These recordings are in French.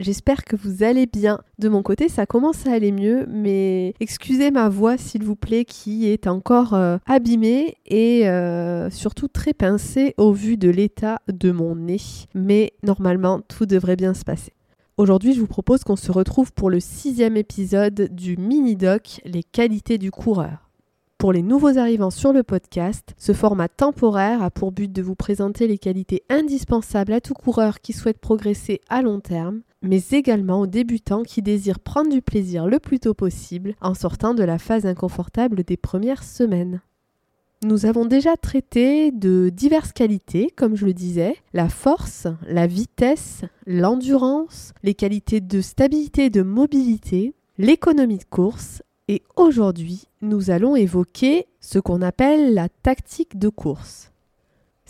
J'espère que vous allez bien. De mon côté, ça commence à aller mieux, mais excusez ma voix, s'il vous plaît, qui est encore euh, abîmée et euh, surtout très pincée au vu de l'état de mon nez. Mais normalement, tout devrait bien se passer. Aujourd'hui, je vous propose qu'on se retrouve pour le sixième épisode du mini-doc Les qualités du coureur. Pour les nouveaux arrivants sur le podcast, ce format temporaire a pour but de vous présenter les qualités indispensables à tout coureur qui souhaite progresser à long terme, mais également aux débutants qui désirent prendre du plaisir le plus tôt possible en sortant de la phase inconfortable des premières semaines. Nous avons déjà traité de diverses qualités, comme je le disais, la force, la vitesse, l'endurance, les qualités de stabilité et de mobilité, l'économie de course, et aujourd'hui, nous allons évoquer ce qu'on appelle la tactique de course.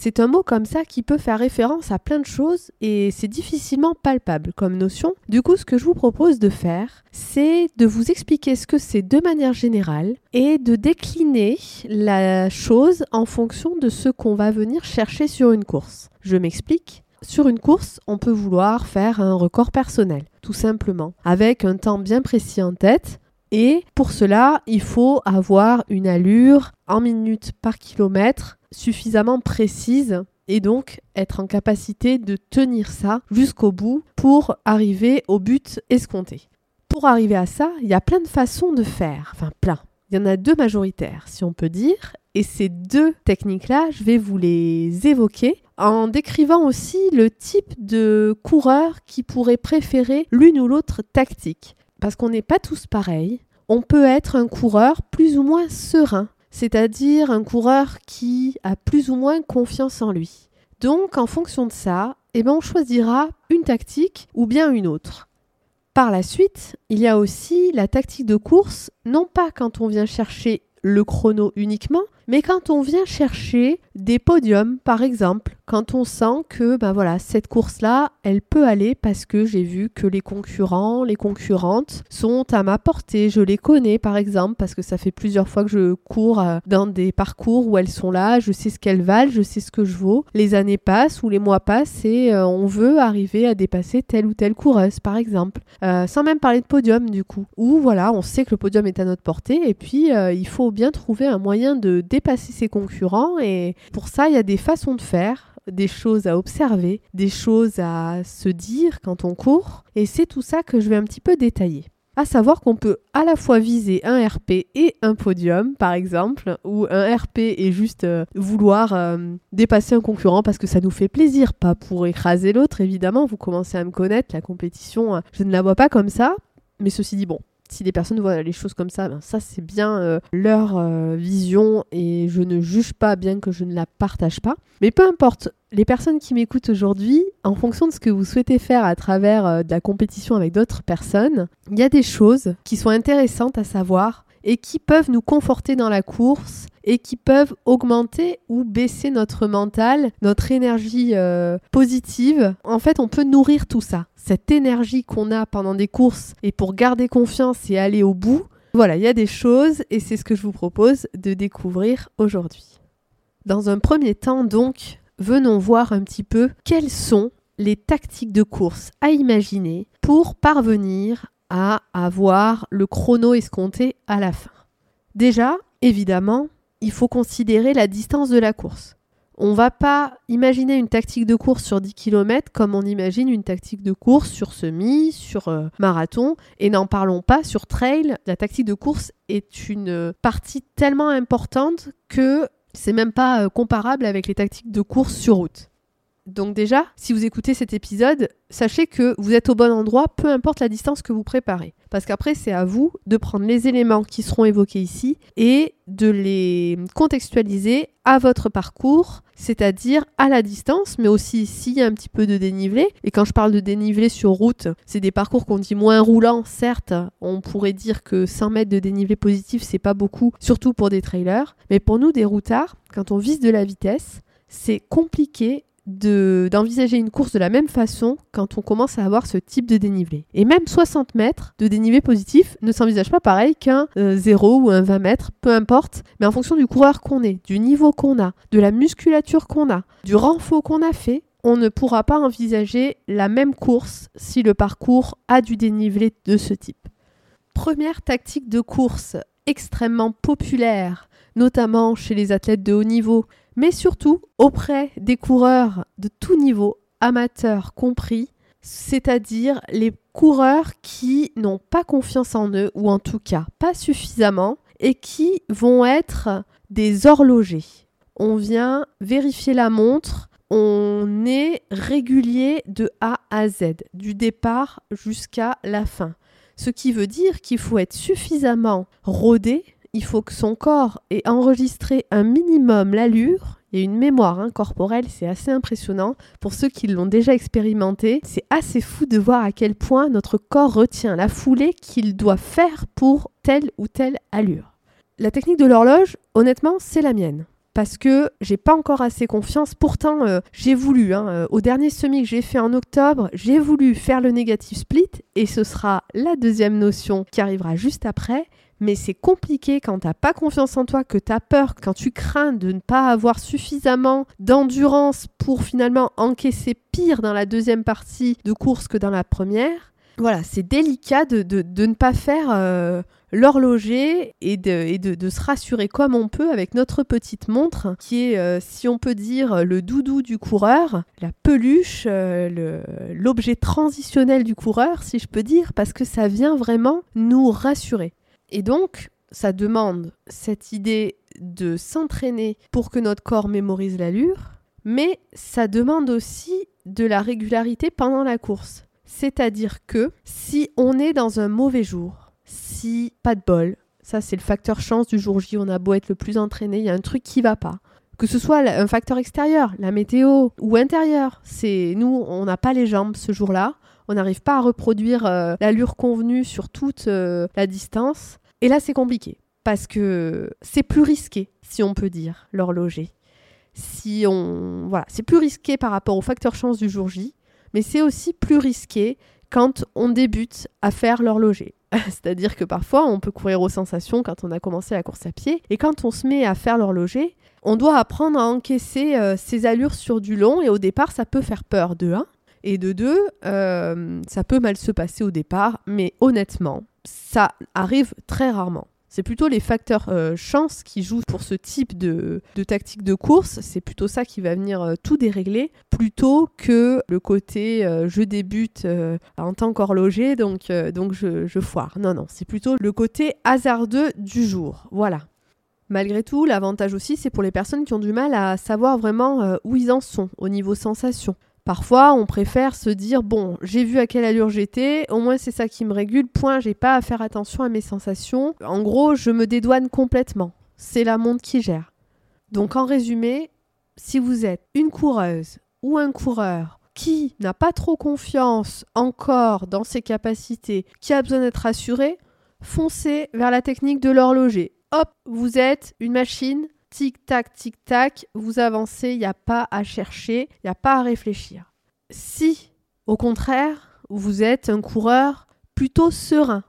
C'est un mot comme ça qui peut faire référence à plein de choses et c'est difficilement palpable comme notion. Du coup, ce que je vous propose de faire, c'est de vous expliquer ce que c'est de manière générale et de décliner la chose en fonction de ce qu'on va venir chercher sur une course. Je m'explique. Sur une course, on peut vouloir faire un record personnel, tout simplement, avec un temps bien précis en tête, et pour cela, il faut avoir une allure en minutes par kilomètre suffisamment précise et donc être en capacité de tenir ça jusqu'au bout pour arriver au but escompté. Pour arriver à ça, il y a plein de façons de faire, enfin plein. Il y en a deux majoritaires, si on peut dire, et ces deux techniques-là, je vais vous les évoquer en décrivant aussi le type de coureur qui pourrait préférer l'une ou l'autre tactique parce qu'on n'est pas tous pareils. On peut être un coureur plus ou moins serein, c'est-à-dire un coureur qui a plus ou moins confiance en lui. Donc, en fonction de ça, eh ben, on choisira une tactique ou bien une autre. Par la suite, il y a aussi la tactique de course, non pas quand on vient chercher le chrono uniquement, mais quand on vient chercher des podiums, par exemple, quand on sent que ben voilà, cette course-là, elle peut aller parce que j'ai vu que les concurrents, les concurrentes sont à ma portée, je les connais par exemple parce que ça fait plusieurs fois que je cours euh, dans des parcours où elles sont là, je sais ce qu'elles valent, je sais ce que je vaux. Les années passent ou les mois passent et euh, on veut arriver à dépasser telle ou telle coureuse par exemple, euh, sans même parler de podium du coup. Ou voilà, on sait que le podium est à notre portée et puis il faut bien trouver un moyen de dépasser ses concurrents et pour ça, il y a des façons de faire, des choses à observer, des choses à se dire quand on court et c'est tout ça que je vais un petit peu détailler. À savoir qu'on peut à la fois viser un RP et un podium, par exemple, ou un RP et juste euh, vouloir euh, dépasser un concurrent parce que ça nous fait plaisir, pas pour écraser l'autre, évidemment. Vous commencez à me connaître, la compétition, euh, je ne la vois pas comme ça. Mais ceci dit, bon, si les personnes voient les choses comme ça, ben ça c'est bien euh, leur euh, vision et je ne juge pas bien que je ne la partage pas. Mais peu importe, les personnes qui m'écoutent aujourd'hui, en fonction de ce que vous souhaitez faire à travers euh, de la compétition avec d'autres personnes, il y a des choses qui sont intéressantes à savoir et qui peuvent nous conforter dans la course et qui peuvent augmenter ou baisser notre mental, notre énergie euh, positive. En fait, on peut nourrir tout ça. Cette énergie qu'on a pendant des courses et pour garder confiance et aller au bout. Voilà, il y a des choses et c'est ce que je vous propose de découvrir aujourd'hui. Dans un premier temps, donc, venons voir un petit peu quelles sont les tactiques de course à imaginer pour parvenir à avoir le chrono escompté à la fin. Déjà, évidemment, il faut considérer la distance de la course. On va pas imaginer une tactique de course sur 10 km comme on imagine une tactique de course sur semi, sur euh, marathon, et n'en parlons pas sur trail. La tactique de course est une partie tellement importante que c'est même pas euh, comparable avec les tactiques de course sur route. Donc déjà, si vous écoutez cet épisode, sachez que vous êtes au bon endroit, peu importe la distance que vous préparez. Parce qu'après, c'est à vous de prendre les éléments qui seront évoqués ici et de les contextualiser à votre parcours, c'est-à-dire à la distance, mais aussi s'il y a un petit peu de dénivelé. Et quand je parle de dénivelé sur route, c'est des parcours qu'on dit moins roulants, certes. On pourrait dire que 100 mètres de dénivelé positif, c'est pas beaucoup, surtout pour des trailers. Mais pour nous, des routards, quand on vise de la vitesse, c'est compliqué d'envisager une course de la même façon quand on commence à avoir ce type de dénivelé. Et même 60 mètres de dénivelé positif ne s'envisage pas pareil qu'un 0 euh, ou un 20 mètres, peu importe, mais en fonction du coureur qu'on est, du niveau qu'on a, de la musculature qu'on a, du renfort qu'on a fait, on ne pourra pas envisager la même course si le parcours a du dénivelé de ce type. Première tactique de course extrêmement populaire, notamment chez les athlètes de haut niveau, mais surtout auprès des coureurs de tout niveau, amateurs compris, c'est-à-dire les coureurs qui n'ont pas confiance en eux, ou en tout cas pas suffisamment, et qui vont être des horlogers. On vient vérifier la montre, on est régulier de A à Z, du départ jusqu'à la fin. Ce qui veut dire qu'il faut être suffisamment rodé il faut que son corps ait enregistré un minimum l'allure. Il y a une mémoire corporelle, c'est assez impressionnant. Pour ceux qui l'ont déjà expérimenté, c'est assez fou de voir à quel point notre corps retient la foulée qu'il doit faire pour telle ou telle allure. La technique de l'horloge, honnêtement, c'est la mienne parce que j'ai pas encore assez confiance. Pourtant, euh, j'ai voulu, hein, euh, au dernier semi que j'ai fait en octobre, j'ai voulu faire le négatif split et ce sera la deuxième notion qui arrivera juste après mais c'est compliqué quand t'as pas confiance en toi, que tu as peur, quand tu crains de ne pas avoir suffisamment d'endurance pour finalement encaisser pire dans la deuxième partie de course que dans la première. Voilà, c'est délicat de, ne pas faire euh, l'horloger et, de, se rassurer comme on peut avec notre petite montre qui est, euh, si on peut dire, le doudou du coureur, la peluche, euh, l'objet transitionnel du coureur, si je peux dire, parce que ça vient vraiment nous rassurer. Et donc, ça demande cette idée de s'entraîner pour que notre corps mémorise l'allure, mais ça demande aussi de la régularité pendant la course. C'est-à-dire que si on est dans un mauvais jour, si pas de bol, ça c'est le facteur chance du jour J, on a beau être le plus entraîné, il y a un truc qui va pas. Que ce soit un facteur extérieur, la météo ou intérieur, c'est nous on n'a pas les jambes ce jour-là, on n'arrive pas à reproduire euh, l'allure convenue sur toute euh, la distance. Et là, c'est compliqué parce que c'est plus risqué, si on peut dire, l'horloger. Si on voilà, c'est plus risqué par rapport au facteur chance du jour J, mais c'est aussi plus risqué quand on débute à faire l'horloger. C'est-à-dire que parfois, on peut courir aux sensations quand on a commencé la course à pied, et quand on se met à faire l'horloger, on doit apprendre à encaisser euh, ses allures sur du long, et au départ, ça peut faire peur de 1. Et de deux, euh, ça peut mal se passer au départ, mais honnêtement, ça arrive très rarement. C'est plutôt les facteurs euh, chance qui jouent pour ce type de, tactique de course. C'est plutôt ça qui va venir euh, tout dérégler, plutôt que le côté je débute en tant qu'horloger, donc, donc je foire. Non, non, c'est plutôt le côté hasardeux du jour. Voilà. Malgré tout, l'avantage aussi, c'est pour les personnes qui ont du mal à savoir vraiment où ils en sont au niveau sensation. Parfois, on préfère se dire bon, j'ai vu à quelle allure j'étais, au moins c'est ça qui me régule, point, j'ai pas à faire attention à mes sensations. En gros, je me dédouane complètement. C'est la montre qui gère. Donc en résumé, si vous êtes une coureuse ou un coureur qui n'a pas trop confiance encore dans ses capacités, qui a besoin d'être rassuré, foncez vers la technique de l'horloger. Hop, vous êtes une machine, tic-tac, tic-tac, vous avancez, il n'y a pas à chercher, il n'y a pas à réfléchir. Si, au contraire, vous êtes un coureur plutôt serein,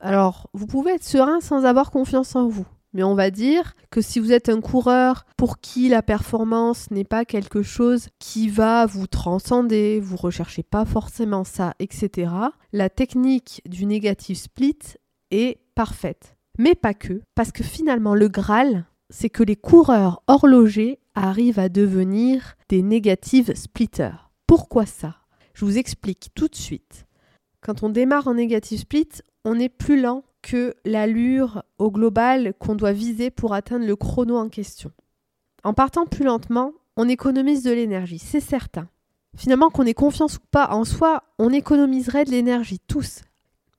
alors vous pouvez être serein sans avoir confiance en vous. Mais on va dire que si vous êtes un coureur pour qui la performance n'est pas quelque chose qui va vous transcender, vous recherchez pas forcément ça, etc., la technique du négatif split est parfaite. Mais pas que, parce que finalement le Graal, c'est que les coureurs horlogers arrivent à devenir des négative splitters. Pourquoi ça? Je vous explique tout de suite. Quand on démarre en négative split, on est plus lent que l'allure au global qu'on doit viser pour atteindre le chrono en question. En partant plus lentement, on économise de l'énergie, c'est certain. finalement qu'on ait confiance ou pas en soi, on économiserait de l'énergie tous.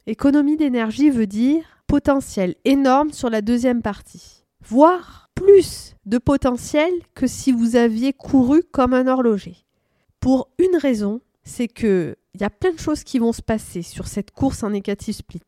Économie d'énergie veut dire potentiel énorme sur la deuxième partie, voire plus de potentiel que si vous aviez couru comme un horloger. Pour une raison, c'est que il y a plein de choses qui vont se passer sur cette course en négatif split.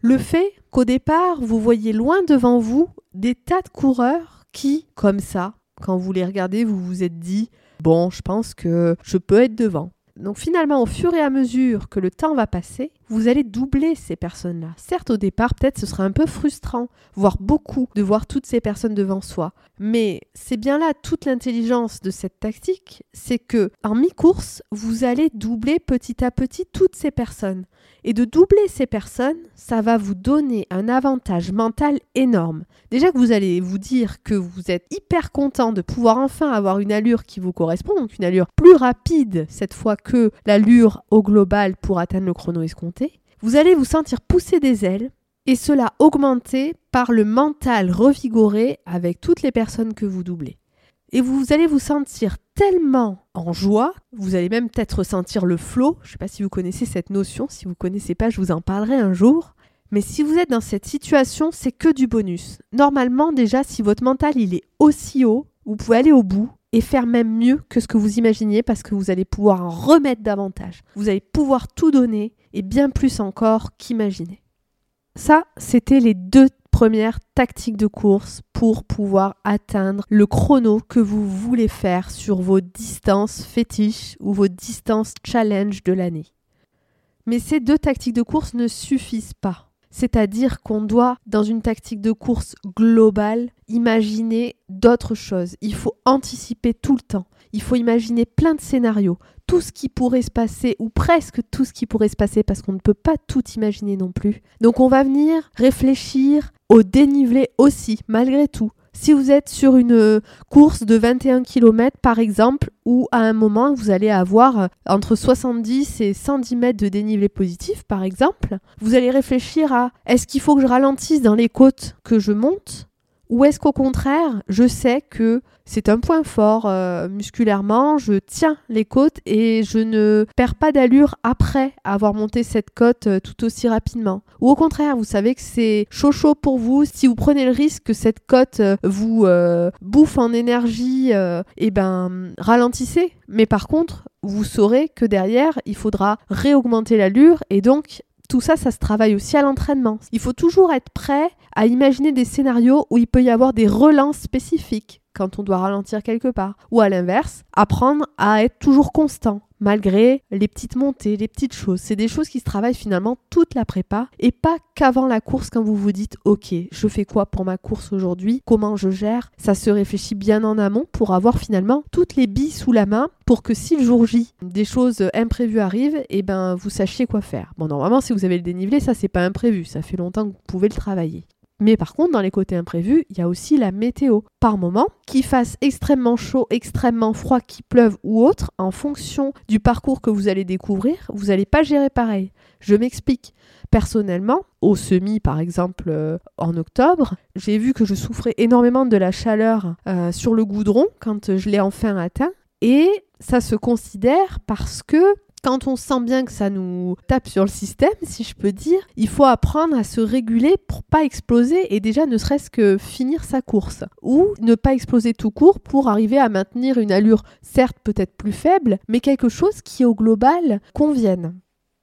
Le fait qu'au départ, vous voyez loin devant vous des tas de coureurs qui, comme ça, quand vous les regardez, vous vous êtes dit Bon, je pense que je peux être devant. Donc finalement, au fur et à mesure que le temps va passer, vous allez doubler ces personnes-là. Certes, au départ, peut-être ce sera un peu frustrant, voire beaucoup, de voir toutes ces personnes devant soi. Mais c'est bien là toute l'intelligence de cette tactique, c'est que en mi-course, vous allez doubler petit à petit toutes ces personnes. Et de doubler ces personnes, ça va vous donner un avantage mental énorme. Déjà que vous allez vous dire que vous êtes hyper content de pouvoir enfin avoir une allure qui vous correspond, donc une allure plus rapide cette fois que l'allure au global pour atteindre le chrono escompté. Vous allez vous sentir pousser des ailes et cela augmenté par le mental revigoré avec toutes les personnes que vous doublez. Et vous allez vous sentir tellement en joie, vous allez même peut-être ressentir le flow. Je ne sais pas si vous connaissez cette notion, si vous ne connaissez pas, je vous en parlerai un jour. Mais si vous êtes dans cette situation, c'est que du bonus. Normalement, déjà, si votre mental il est aussi haut, vous pouvez aller au bout et faire même mieux que ce que vous imaginiez parce que vous allez pouvoir en remettre davantage. Vous allez pouvoir tout donner et bien plus encore qu'imaginer. Ça, c'était les deux première tactique de course pour pouvoir atteindre le chrono que vous voulez faire sur vos distances fétiches ou vos distances challenge de l'année. Mais ces deux tactiques de course ne suffisent pas. C'est-à-dire qu'on doit, dans une tactique de course globale, imaginer d'autres choses. Il faut anticiper tout le temps. Il faut imaginer plein de scénarios, tout ce qui pourrait se passer, ou presque tout ce qui pourrait se passer, parce qu'on ne peut pas tout imaginer non plus. Donc on va venir réfléchir au dénivelé aussi, malgré tout. Si vous êtes sur une course de 21 km par exemple, où à un moment vous allez avoir entre 70 et 110 mètres de dénivelé positif par exemple, vous allez réfléchir à est-ce qu'il faut que je ralentisse dans les côtes que je monte ou est-ce qu'au contraire, je sais que c'est un point fort euh, musculairement, je tiens les côtes et je ne perds pas d'allure après avoir monté cette côte euh, tout aussi rapidement. Ou au contraire, vous savez que c'est chaud chaud pour vous, si vous prenez le risque que cette côte euh, vous bouffe en énergie, et eh ben ralentissez. Mais par contre, vous saurez que derrière, il faudra réaugmenter l'allure et donc tout ça, ça se travaille aussi à l'entraînement. Il faut toujours être prêt à imaginer des scénarios où il peut y avoir des relances spécifiques quand on doit ralentir quelque part. Ou à l'inverse, apprendre à être toujours constant malgré les petites montées, les petites choses. C'est des choses qui se travaillent finalement toute la prépa et pas qu'avant la course quand vous vous dites OK, je fais quoi pour ma course aujourd'hui? Comment je gère? Ça se réfléchit bien en amont pour avoir finalement toutes les billes sous la main pour que si le jour J des choses imprévues arrivent, et eh ben vous sachiez quoi faire. Bon normalement si vous avez le dénivelé, ça c'est pas imprévu, ça fait longtemps que vous pouvez le travailler. Mais par contre, dans les côtés imprévus, il y a aussi la météo. Par moment, qu'il fasse extrêmement chaud, extrêmement froid, qu'il pleuve ou autre, en fonction du parcours que vous allez découvrir, vous n'allez pas gérer pareil. Je m'explique. Personnellement, au semi par exemple euh, en octobre, j'ai vu que je souffrais énormément de la chaleur euh, sur le goudron quand je l'ai enfin atteint. Et ça se considère parce que quand on sent bien que ça nous tape sur le système, si je peux dire, il faut apprendre à se réguler pour pas exploser et déjà ne serait-ce que finir sa course ou ne pas exploser tout court pour arriver à maintenir une allure certes peut-être plus faible, mais quelque chose qui au global convienne.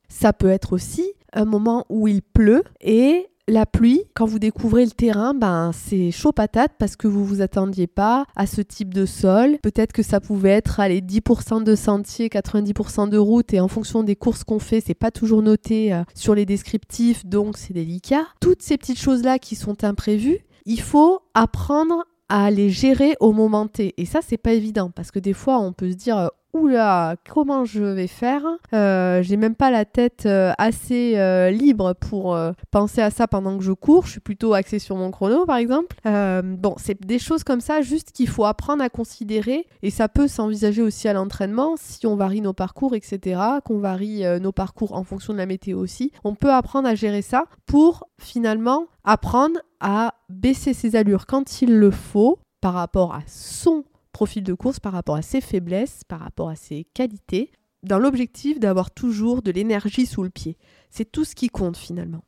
Ça peut être aussi un moment où il pleut et la pluie, quand vous découvrez le terrain, ben c'est chaud patate parce que vous vous attendiez pas à ce type de sol. Peut-être que ça pouvait être allez 10% de sentier, 90% de route et en fonction des courses qu'on fait, c'est pas toujours noté euh, sur les descriptifs, donc c'est délicat. Toutes ces petites choses là qui sont imprévues, il faut apprendre à les gérer au moment T. Et ça, c'est pas évident parce que des fois, on peut se dire euh, comment je vais faire? Euh, J'ai même pas la tête euh, assez euh, libre pour penser à ça pendant que je cours. Je suis plutôt axée sur mon chrono, par exemple. bon, c'est des choses comme ça, juste qu'il faut apprendre à considérer. Et ça peut s'envisager aussi à l'entraînement, si on varie nos parcours, etc., qu'on varie nos parcours en fonction de la météo aussi. On peut apprendre à gérer ça pour finalement apprendre à baisser ses allures quand il le faut par rapport à son profil de course par rapport à ses faiblesses, par rapport à ses qualités, dans l'objectif d'avoir toujours de l'énergie sous le pied. C'est tout ce qui compte finalement.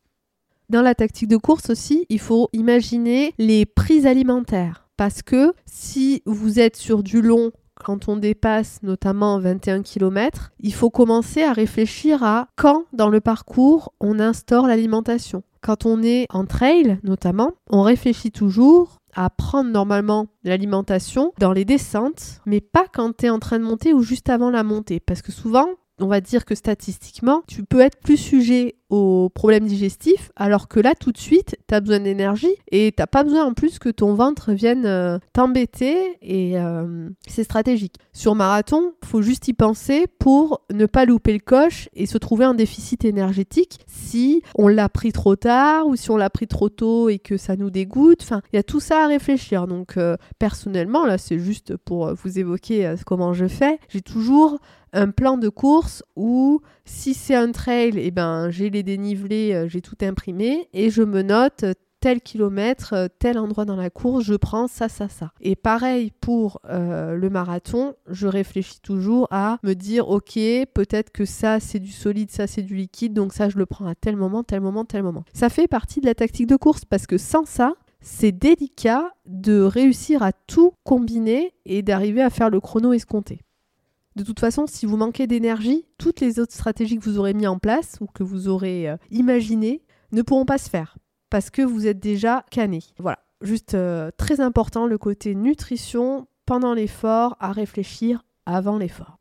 Dans la tactique de course aussi, il faut imaginer les prises alimentaires. Parce que si vous êtes sur du long, quand on dépasse notamment 21 km, il faut commencer à réfléchir à quand dans le parcours on instaure l'alimentation. Quand on est en trail notamment, on réfléchit toujours prendre normalement l'alimentation dans les descentes, mais pas quand tu es en train de monter ou juste avant la montée. Parce que souvent, on va dire que statistiquement, tu peux être plus sujet aux problèmes digestifs, alors que là, tout de suite, tu as besoin d'énergie et t'as pas besoin en plus que ton ventre vienne euh, t'embêter et euh, c'est stratégique. Sur marathon, faut juste y penser pour ne pas louper le coche et se trouver en déficit énergétique si on l'a pris trop tard ou si on l'a pris trop tôt et que ça nous dégoûte. Enfin, il y a tout ça à réfléchir. Donc, euh, personnellement, là, c'est juste pour vous évoquer comment je fais. J'ai toujours un plan de course où si c'est un trail, eh ben, j'ai les dénivelés, euh, j'ai tout imprimé et je me note tel kilomètre, euh, tel endroit dans la course, je prends ça, ça, ça. Et pareil pour euh, le marathon, je réfléchis toujours à me dire, ok, peut-être que ça c'est du solide, ça c'est du liquide, donc ça je le prends à tel moment, tel moment, tel moment. Ça fait partie de la tactique de course parce que sans ça, c'est délicat de réussir à tout combiner et d'arriver à faire le chrono escompté. De toute façon, si vous manquez d'énergie, toutes les autres stratégies que vous aurez mis en place ou que vous aurez euh, imaginées ne pourront pas se faire parce que vous êtes déjà canné. Voilà, juste euh, très important le côté nutrition pendant l'effort à réfléchir avant l'effort.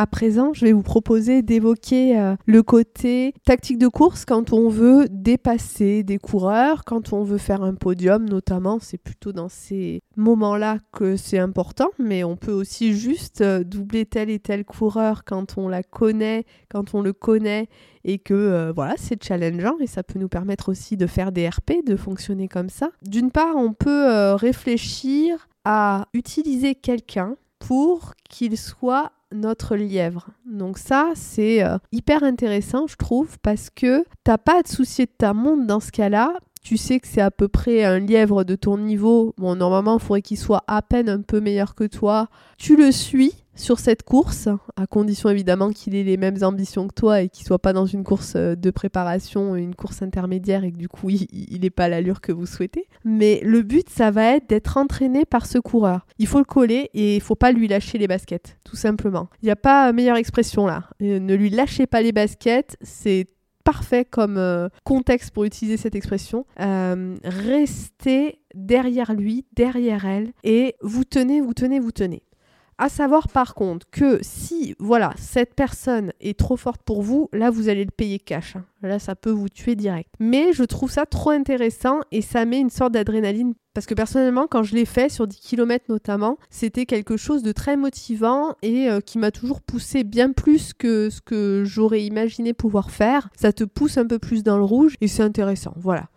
À présent, je vais vous proposer d'évoquer euh, le côté tactique de course quand on veut dépasser des coureurs, quand on veut faire un podium notamment. C'est plutôt dans ces moments-là que c'est important, mais on peut aussi juste euh, doubler tel et tel coureur quand on la connaît, quand on le connaît et que euh, voilà, c'est challengeant et ça peut nous permettre aussi de faire des RP, de fonctionner comme ça. D'une part, on peut réfléchir à utiliser quelqu'un pour qu'il soit notre lièvre. Donc ça, c'est euh, hyper intéressant, je trouve, parce que t'as pas à te soucier de ta montre dans ce cas-là. Tu sais que c'est à peu près un lièvre de ton niveau. Bon, normalement, il faudrait qu'il soit à peine un peu meilleur que toi. Tu le suis, sur cette course, à condition évidemment qu'il ait les mêmes ambitions que toi et qu'il soit pas dans une course euh, de préparation, une course intermédiaire et que du coup il n'est pas l'allure que vous souhaitez. Mais le but, ça va être d'être entraîné par ce coureur. Il faut le coller et il faut pas lui lâcher les baskets, tout simplement. Il n'y a pas meilleure expression là. Euh, ne lui lâchez pas les baskets, c'est parfait comme euh, contexte pour utiliser cette expression. restez derrière lui, derrière elle, et vous tenez, vous tenez, vous tenez. À savoir par contre que si voilà cette personne est trop forte pour vous, là vous allez le payer cash. Hein. Là ça peut vous tuer direct. Mais je trouve ça trop intéressant et ça met une sorte d'adrénaline parce que personnellement, quand je l'ai fait sur 10 km notamment, c'était quelque chose de très motivant et euh, qui m'a toujours poussé bien plus que ce que j'aurais imaginé pouvoir faire. Ça te pousse un peu plus dans le rouge et c'est intéressant. Voilà.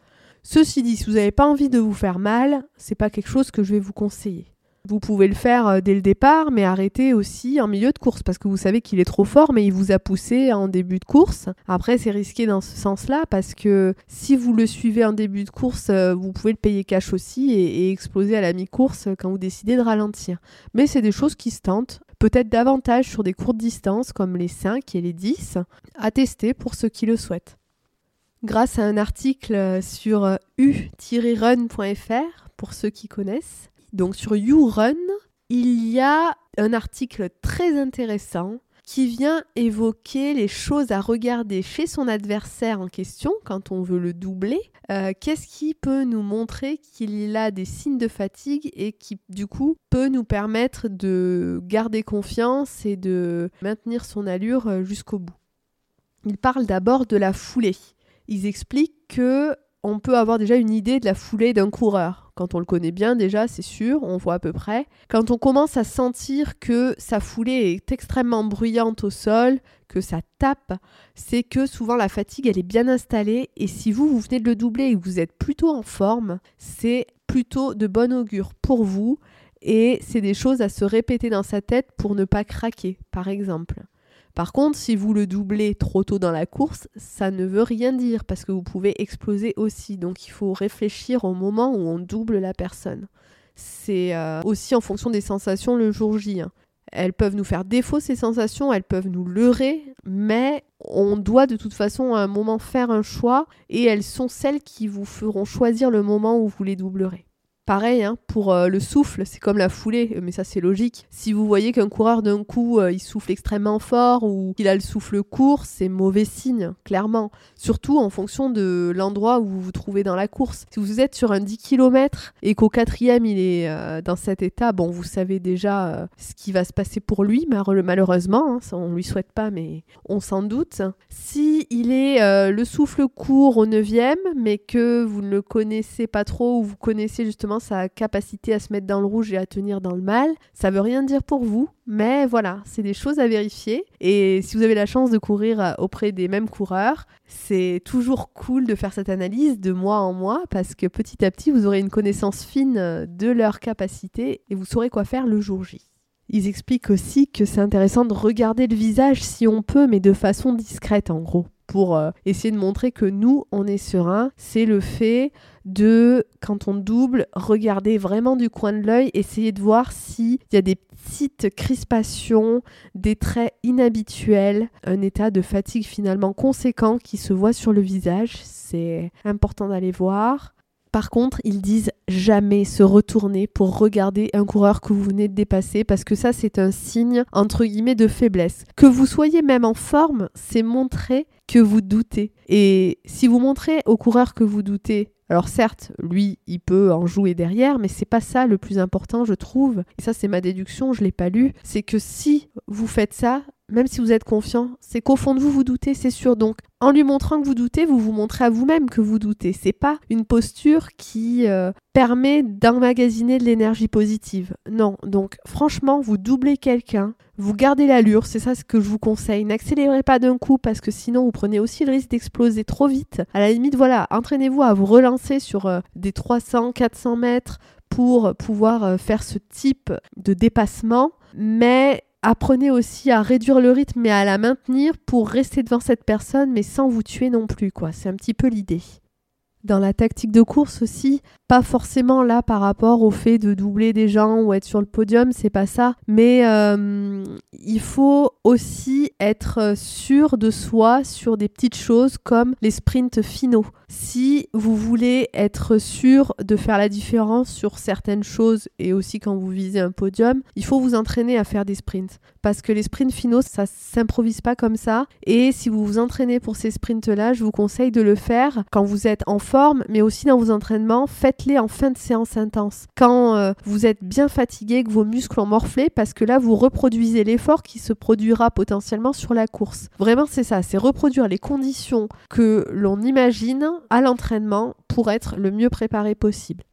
Ceci dit, si vous n'avez pas envie de vous faire mal, c'est pas quelque chose que je vais vous conseiller. Vous pouvez le faire euh, dès le départ, mais arrêtez aussi en milieu de course parce que vous savez qu'il est trop fort, mais il vous a poussé en début de course. Après, c'est risqué dans ce sens-là parce que si vous le suivez en début de course, euh, vous pouvez le payer cash aussi et, exploser à la mi-course quand vous décidez de ralentir. Mais c'est des choses qui se tentent peut-être davantage sur des courtes distances comme les 5 et les 10, à tester pour ceux qui le souhaitent. Grâce à un article sur u-run.fr, pour ceux qui connaissent, donc sur YouRun, il y a un article très intéressant qui vient évoquer les choses à regarder chez son adversaire en question quand on veut le doubler. Euh, qu'est-ce qui peut nous montrer qu'il a des signes de fatigue et qui du coup peut nous permettre de garder confiance et de maintenir son allure euh, jusqu'au bout? Il parle d'abord de la foulée. Ils expliquent que on peut avoir déjà une idée de la foulée d'un coureur. Quand on le connaît bien déjà, c'est sûr, on voit à peu près. Quand on commence à sentir que sa foulée est extrêmement bruyante au sol, que ça tape, c'est que souvent la fatigue elle est bien installée et si vous vous venez de le doubler et que vous êtes plutôt en forme, c'est plutôt de bon augure pour vous et c'est des choses à se répéter dans sa tête pour ne pas craquer par exemple. Par contre, si vous le doublez trop tôt dans la course, ça ne veut rien dire parce que vous pouvez exploser aussi. Donc il faut réfléchir au moment où on double la personne. c'est euh, aussi en fonction des sensations le jour J. Hein. Elles peuvent nous faire défaut ces sensations, elles peuvent nous leurrer, mais on doit de toute façon à un moment faire un choix et elles sont celles qui vous feront choisir le moment où vous les doublerez. Pareil, hein, pour euh, le souffle, c'est comme la foulée, mais ça c'est logique. Si vous voyez qu'un coureur d'un coup euh, il souffle extrêmement fort ou qu'il a le souffle court, c'est mauvais signe, clairement. Surtout en fonction de l'endroit où vous vous trouvez dans la course. Si vous êtes sur un 10 km et qu'au quatrième il est euh, dans cet état, bon, vous savez déjà ce qui va se passer pour lui, malheureusement. Hein, ça, on lui souhaite pas, mais on s'en doute. Si il est le souffle court au 9 mais que vous ne le connaissez pas trop ou vous connaissez justement sa capacité à se mettre dans le rouge et à tenir dans le mal. Ça veut rien dire pour vous, mais voilà, c'est des choses à vérifier. Et si vous avez la chance de courir euh, auprès des mêmes coureurs, c'est toujours cool de faire cette analyse de mois en mois parce que petit à petit, vous aurez une connaissance fine euh, de leur capacité et vous saurez quoi faire le jour J. Ils expliquent aussi que c'est intéressant de regarder le visage si on peut, mais de façon discrète en gros pour euh, essayer de montrer que nous, on est serein, c'est le fait de, quand on double, regarder vraiment du coin de l'œil, essayer de voir s'il y a des petites crispations, des traits inhabituels, un état de fatigue finalement conséquent qui se voit sur le visage. C'est important d'aller voir. Par contre, ils disent jamais se retourner pour regarder un coureur que vous venez de dépasser parce que ça c'est un signe entre guillemets de faiblesse. Que vous soyez même en forme, c'est montrer que vous doutez. Et si vous montrez au coureur que vous doutez, alors certes, lui, il peut en jouer derrière, mais c'est pas ça le plus important, je trouve. Et ça, c'est ma déduction, je l'ai pas lu. C'est que si vous faites ça, même si vous êtes confiant, c'est qu'au fond de vous, vous doutez, c'est sûr. Donc, en lui montrant que vous doutez, vous vous montrez à vous-même que vous doutez. C'est pas une posture qui euh, permet d'emmagasiner de l'énergie positive. Non. Donc, franchement, vous doublez quelqu'un, vous gardez l'allure, c'est ça ce que je vous conseille. N'accélérez pas d'un coup parce que sinon, vous prenez aussi le risque d'exploser trop vite. À la limite, voilà, entraînez-vous à vous relancer sur euh, des 300, 400 mètres pour pouvoir euh, faire ce type de dépassement. Mais apprenez aussi à réduire le rythme et à la maintenir pour rester devant cette personne mais sans vous tuer non plus quoi. C'est un petit peu l'idée. Dans la tactique de course aussi, pas forcément là par rapport au fait de doubler des gens ou être sur le podium, c'est pas ça. Mais euh, il faut aussi être sûr de soi sur des petites choses comme les sprints finaux. Si vous voulez être sûr de faire la différence sur certaines choses et aussi quand vous visez un podium, il faut vous entraîner à faire des sprints. Parce que les sprints finaux, ça s'improvise pas comme ça. Et si vous vous entraînez pour ces sprints-là, je vous conseille de le faire quand vous êtes en mais aussi dans vos entraînements. Faites-les en fin de séance intense. Quand euh, vous êtes bien fatigué, que vos muscles ont morflé, parce que là, vous reproduisez l'effort qui se produira potentiellement sur la course. Vraiment, c'est ça, c'est reproduire les conditions que l'on imagine à l'entraînement pour être le mieux préparé possible.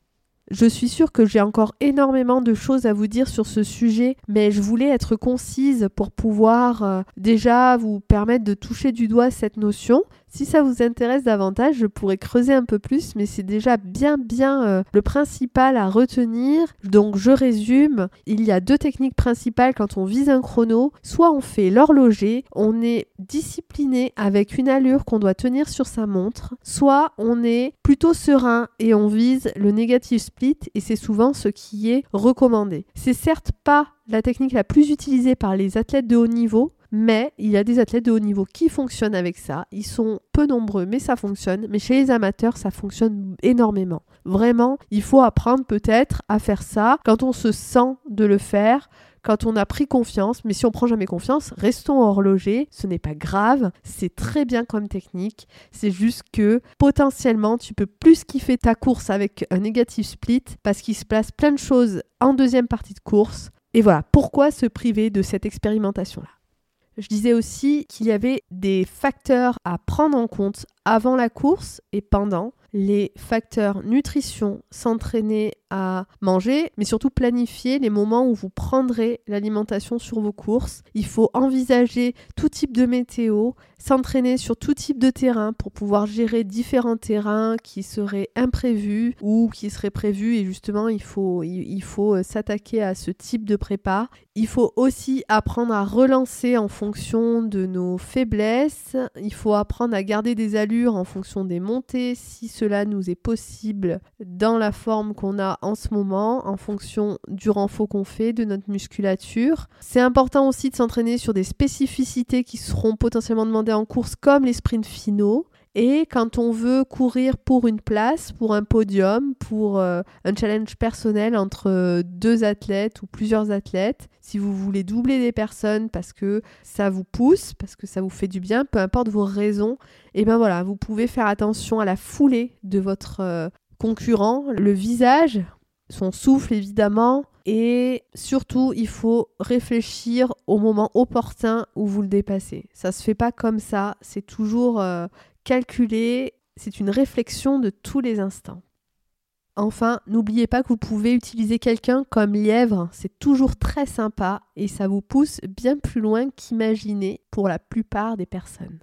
Je suis sûre que j'ai encore énormément de choses à vous dire sur ce sujet, mais je voulais être concise pour pouvoir euh, déjà vous permettre de toucher du doigt cette notion. Si ça vous intéresse davantage, je pourrais creuser un peu plus, mais c'est déjà bien bien euh, le principal à retenir. Donc je résume, il y a deux techniques principales quand on vise un chrono. Soit on fait l'horloger, on est discipliné avec une allure qu'on doit tenir sur sa montre, soit on est plutôt serein et on vise le negative split et c'est souvent ce qui est recommandé. C'est certes pas la technique la plus utilisée par les athlètes de haut niveau, mais il y a des athlètes de haut niveau qui fonctionnent avec ça. Ils sont peu nombreux, mais ça fonctionne. Mais chez les amateurs, ça fonctionne énormément. Vraiment, il faut apprendre peut-être à faire ça quand on se sent de le faire quand on a pris confiance, mais si on prend jamais confiance, restons horlogers, ce n'est pas grave, c'est très bien comme technique, c'est juste que potentiellement tu peux plus kiffer ta course avec un négatif split parce qu'il se place plein de choses en deuxième partie de course. Et voilà, pourquoi se priver de cette expérimentation-là? Je disais aussi qu'il y avait des facteurs à prendre en compte avant la course et pendant. Les facteurs nutrition, s'entraîner à manger, mais surtout planifier les moments où vous prendrez l'alimentation sur vos courses. Il faut envisager tout type de météo, s'entraîner sur tout type de terrain pour pouvoir gérer différents terrains qui seraient imprévus ou qui seraient prévus et justement il faut, il faut euh, s'attaquer à ce type de prépa. Il faut aussi apprendre à relancer en fonction de nos faiblesses. Il faut apprendre à garder des allures en fonction des montées, si cela nous est possible dans la forme qu'on a en ce moment, en fonction du renfort qu'on fait, de notre musculature. C'est important aussi de s'entraîner sur des spécificités qui seront potentiellement demandées en course, comme les sprints finaux. Et quand on veut courir pour une place, pour un podium, pour euh, un challenge personnel entre euh, deux athlètes ou plusieurs athlètes, si vous voulez doubler des personnes parce que ça vous pousse, parce que ça vous fait du bien, peu importe vos raisons, et eh ben voilà, vous pouvez faire attention à la foulée de votre euh, concurrent, le visage, son souffle évidemment, et surtout, il faut réfléchir au moment opportun où vous le dépassez. Ça se fait pas comme ça, c'est toujours calculer, c'est une réflexion de tous les instants. Enfin, n'oubliez pas que vous pouvez utiliser quelqu'un comme lièvre, c'est toujours très sympa et ça vous pousse bien plus loin qu'imaginer pour la plupart des personnes.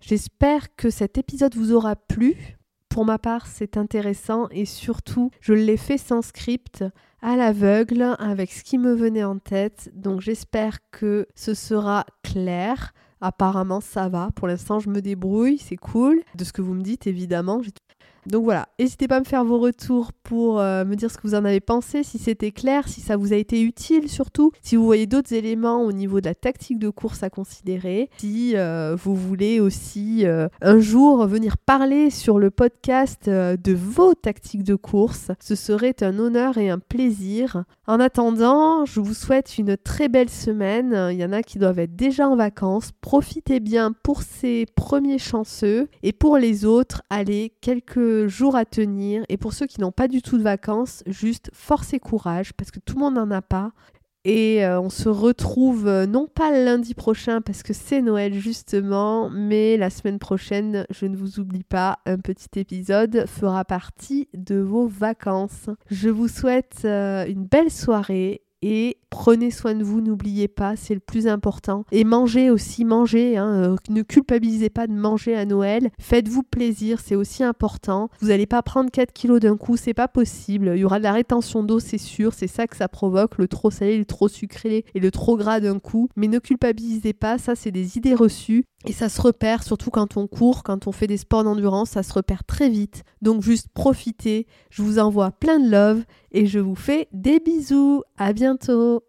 J'espère que cet épisode vous aura plu. Pour ma part, c'est intéressant et surtout, je l'ai fait sans script, à l'aveugle, avec ce qui me venait en tête. Donc j'espère que ce sera clair. Apparemment, ça va. Pour l'instant, je me débrouille, c'est cool. De ce que vous me dites, évidemment. Donc voilà, n'hésitez pas à me faire vos retours pour euh, me dire ce que vous en avez pensé, si c'était clair, si ça vous a été utile surtout, si vous voyez d'autres éléments au niveau de la tactique de course à considérer, si euh, vous voulez aussi euh, un jour venir parler sur le podcast de vos tactiques de course, ce serait un honneur et un plaisir. En attendant, je vous souhaite une très belle semaine. Il y en a qui doivent être déjà en vacances. Profitez bien pour ces premiers chanceux et pour les autres, allez jours à tenir. Et pour ceux qui n'ont pas du tout de vacances, juste force et courage parce que tout le monde n'en a pas. Et euh, on se retrouve euh, non pas lundi prochain parce que c'est Noël justement, mais la semaine prochaine, je ne vous oublie pas, un petit épisode fera partie de vos vacances. Je vous souhaite euh, une belle soirée et prenez soin de vous, n'oubliez pas, c'est le plus important. Et mangez aussi, mangez, hein, euh, ne culpabilisez pas de manger à Noël, faites-vous plaisir, c'est aussi important. Vous n'allez pas prendre 4 kilos d'un coup, c'est pas possible. Il y aura de la rétention d'eau, c'est sûr, c'est ça que ça provoque, le trop salé, le trop sucré et le trop gras d'un coup. Mais ne culpabilisez pas, ça c'est des idées reçues. Et ça se repère, surtout quand on court, quand on fait des sports d'endurance, ça se repère très vite. Donc juste profitez, je vous envoie plein de love et je vous fais des bisous. À bientôt.